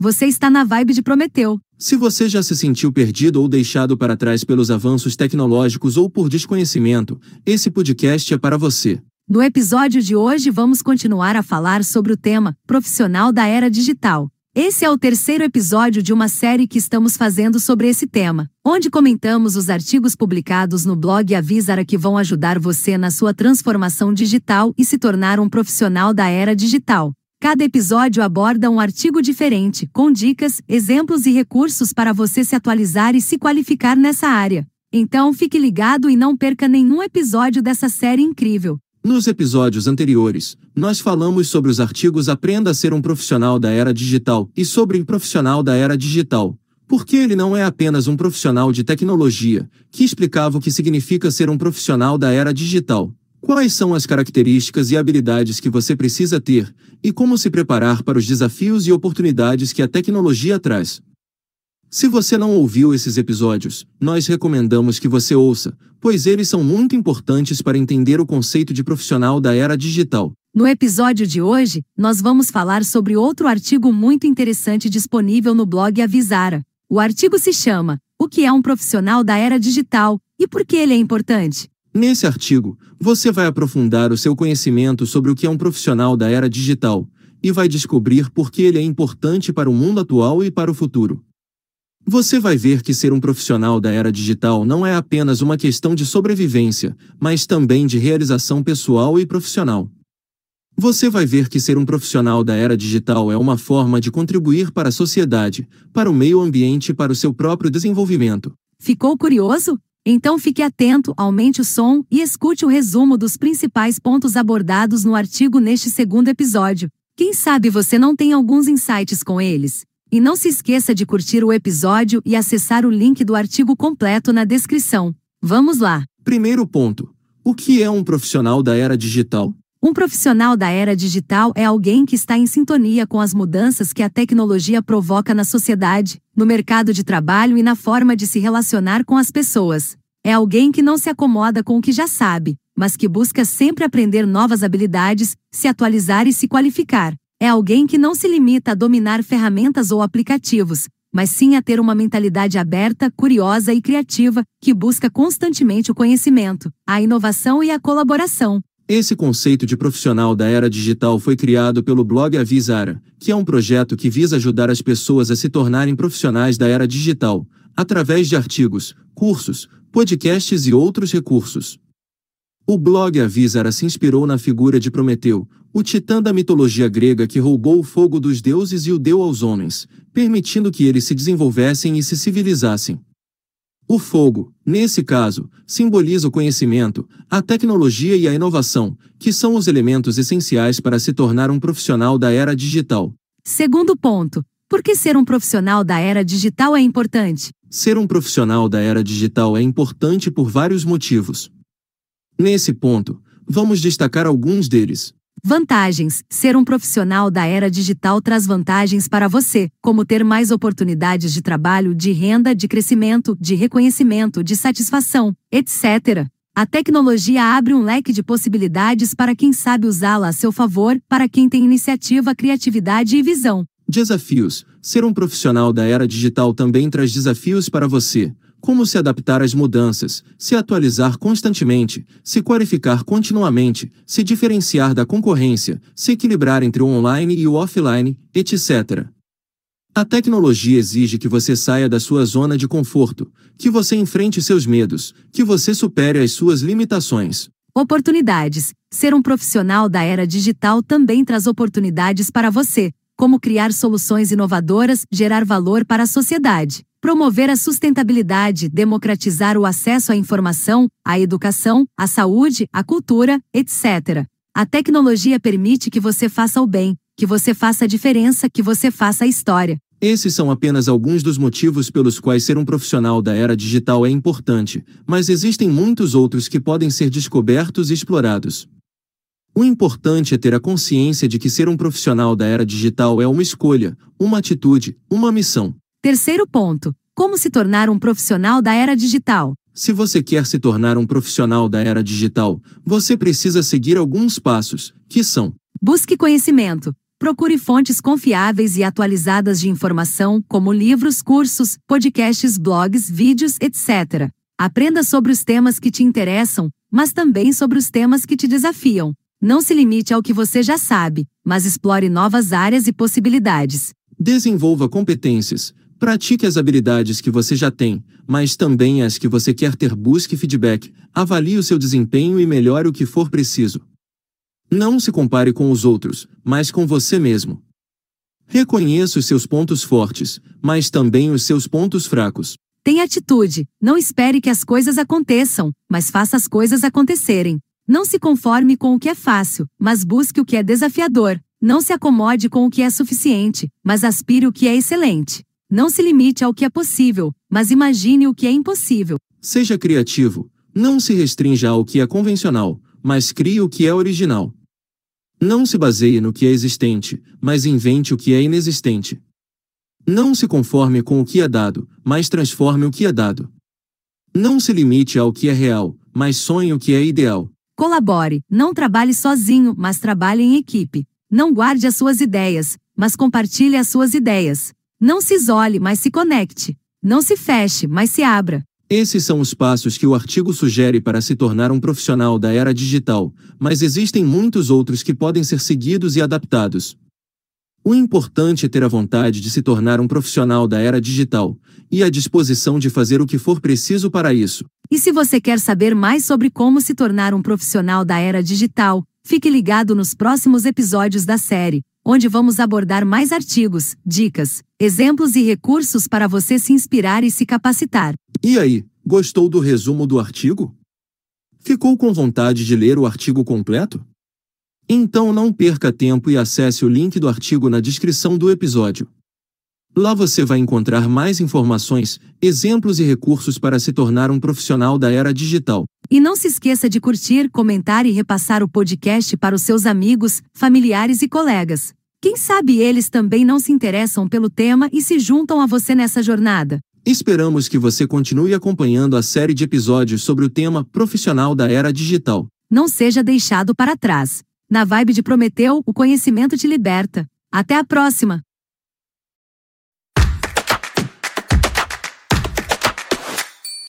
Você está na vibe de Prometeu. Se você já se sentiu perdido ou deixado para trás pelos avanços tecnológicos ou por desconhecimento, esse podcast é para você. No episódio de hoje vamos continuar a falar sobre o tema Profissional da Era Digital. Esse é o terceiro episódio de uma série que estamos fazendo sobre esse tema, onde comentamos os artigos publicados no blog Avisara que vão ajudar você na sua transformação digital e se tornar um profissional da era digital. Cada episódio aborda um artigo diferente, com dicas, exemplos e recursos para você se atualizar e se qualificar nessa área. Então fique ligado e não perca nenhum episódio dessa série incrível. Nos episódios anteriores, nós falamos sobre os artigos Aprenda a ser um profissional da era digital e sobre o profissional da era digital. Porque ele não é apenas um profissional de tecnologia, que explicava o que significa ser um profissional da era digital. Quais são as características e habilidades que você precisa ter, e como se preparar para os desafios e oportunidades que a tecnologia traz? Se você não ouviu esses episódios, nós recomendamos que você ouça, pois eles são muito importantes para entender o conceito de profissional da era digital. No episódio de hoje, nós vamos falar sobre outro artigo muito interessante disponível no blog Avisara. O artigo se chama O que é um profissional da era digital e por que ele é importante? Nesse artigo, você vai aprofundar o seu conhecimento sobre o que é um profissional da era digital e vai descobrir por que ele é importante para o mundo atual e para o futuro. Você vai ver que ser um profissional da era digital não é apenas uma questão de sobrevivência, mas também de realização pessoal e profissional. Você vai ver que ser um profissional da era digital é uma forma de contribuir para a sociedade, para o meio ambiente e para o seu próprio desenvolvimento. Ficou curioso? Então fique atento, aumente o som e escute o resumo dos principais pontos abordados no artigo neste segundo episódio. Quem sabe você não tem alguns insights com eles? E não se esqueça de curtir o episódio e acessar o link do artigo completo na descrição. Vamos lá! Primeiro ponto: O que é um profissional da era digital? Um profissional da era digital é alguém que está em sintonia com as mudanças que a tecnologia provoca na sociedade, no mercado de trabalho e na forma de se relacionar com as pessoas. É alguém que não se acomoda com o que já sabe, mas que busca sempre aprender novas habilidades, se atualizar e se qualificar. É alguém que não se limita a dominar ferramentas ou aplicativos, mas sim a ter uma mentalidade aberta, curiosa e criativa, que busca constantemente o conhecimento, a inovação e a colaboração. Esse conceito de profissional da era digital foi criado pelo blog Avisara, que é um projeto que visa ajudar as pessoas a se tornarem profissionais da era digital, através de artigos, cursos, podcasts e outros recursos. O blog Avisara se inspirou na figura de Prometeu, o titã da mitologia grega que roubou o fogo dos deuses e o deu aos homens, permitindo que eles se desenvolvessem e se civilizassem. O fogo, nesse caso, simboliza o conhecimento, a tecnologia e a inovação, que são os elementos essenciais para se tornar um profissional da era digital. Segundo ponto, por que ser um profissional da era digital é importante? Ser um profissional da era digital é importante por vários motivos. Nesse ponto, vamos destacar alguns deles. Vantagens: Ser um profissional da era digital traz vantagens para você, como ter mais oportunidades de trabalho, de renda, de crescimento, de reconhecimento, de satisfação, etc. A tecnologia abre um leque de possibilidades para quem sabe usá-la a seu favor, para quem tem iniciativa, criatividade e visão. Desafios: Ser um profissional da era digital também traz desafios para você como se adaptar às mudanças, se atualizar constantemente, se qualificar continuamente, se diferenciar da concorrência, se equilibrar entre o online e o offline, etc. A tecnologia exige que você saia da sua zona de conforto, que você enfrente seus medos, que você supere as suas limitações. Oportunidades. Ser um profissional da era digital também traz oportunidades para você, como criar soluções inovadoras, gerar valor para a sociedade. Promover a sustentabilidade, democratizar o acesso à informação, à educação, à saúde, à cultura, etc. A tecnologia permite que você faça o bem, que você faça a diferença, que você faça a história. Esses são apenas alguns dos motivos pelos quais ser um profissional da era digital é importante, mas existem muitos outros que podem ser descobertos e explorados. O importante é ter a consciência de que ser um profissional da era digital é uma escolha, uma atitude, uma missão. Terceiro ponto: como se tornar um profissional da era digital. Se você quer se tornar um profissional da era digital, você precisa seguir alguns passos, que são: busque conhecimento. Procure fontes confiáveis e atualizadas de informação, como livros, cursos, podcasts, blogs, vídeos, etc. Aprenda sobre os temas que te interessam, mas também sobre os temas que te desafiam. Não se limite ao que você já sabe, mas explore novas áreas e possibilidades. Desenvolva competências, pratique as habilidades que você já tem, mas também as que você quer ter. Busque feedback, avalie o seu desempenho e melhore o que for preciso. Não se compare com os outros, mas com você mesmo. Reconheça os seus pontos fortes, mas também os seus pontos fracos. Tenha atitude, não espere que as coisas aconteçam, mas faça as coisas acontecerem. Não se conforme com o que é fácil, mas busque o que é desafiador. Não se acomode com o que é suficiente, mas aspire o que é excelente. Não se limite ao que é possível, mas imagine o que é impossível. Seja criativo, não se restrinja ao que é convencional, mas crie o que é original. Não se baseie no que é existente, mas invente o que é inexistente. Não se conforme com o que é dado, mas transforme o que é dado. Não se limite ao que é real, mas sonhe o que é ideal. Colabore, não trabalhe sozinho, mas trabalhe em equipe. Não guarde as suas ideias, mas compartilhe as suas ideias. Não se isole, mas se conecte. Não se feche, mas se abra. Esses são os passos que o artigo sugere para se tornar um profissional da era digital, mas existem muitos outros que podem ser seguidos e adaptados. O importante é ter a vontade de se tornar um profissional da era digital e a disposição de fazer o que for preciso para isso. E se você quer saber mais sobre como se tornar um profissional da era digital, fique ligado nos próximos episódios da série, onde vamos abordar mais artigos, dicas, exemplos e recursos para você se inspirar e se capacitar. E aí, gostou do resumo do artigo? Ficou com vontade de ler o artigo completo? Então não perca tempo e acesse o link do artigo na descrição do episódio. Lá você vai encontrar mais informações, exemplos e recursos para se tornar um profissional da era digital. E não se esqueça de curtir, comentar e repassar o podcast para os seus amigos, familiares e colegas. Quem sabe eles também não se interessam pelo tema e se juntam a você nessa jornada. Esperamos que você continue acompanhando a série de episódios sobre o tema profissional da era digital. Não seja deixado para trás. Na vibe de Prometeu, o conhecimento te liberta. Até a próxima!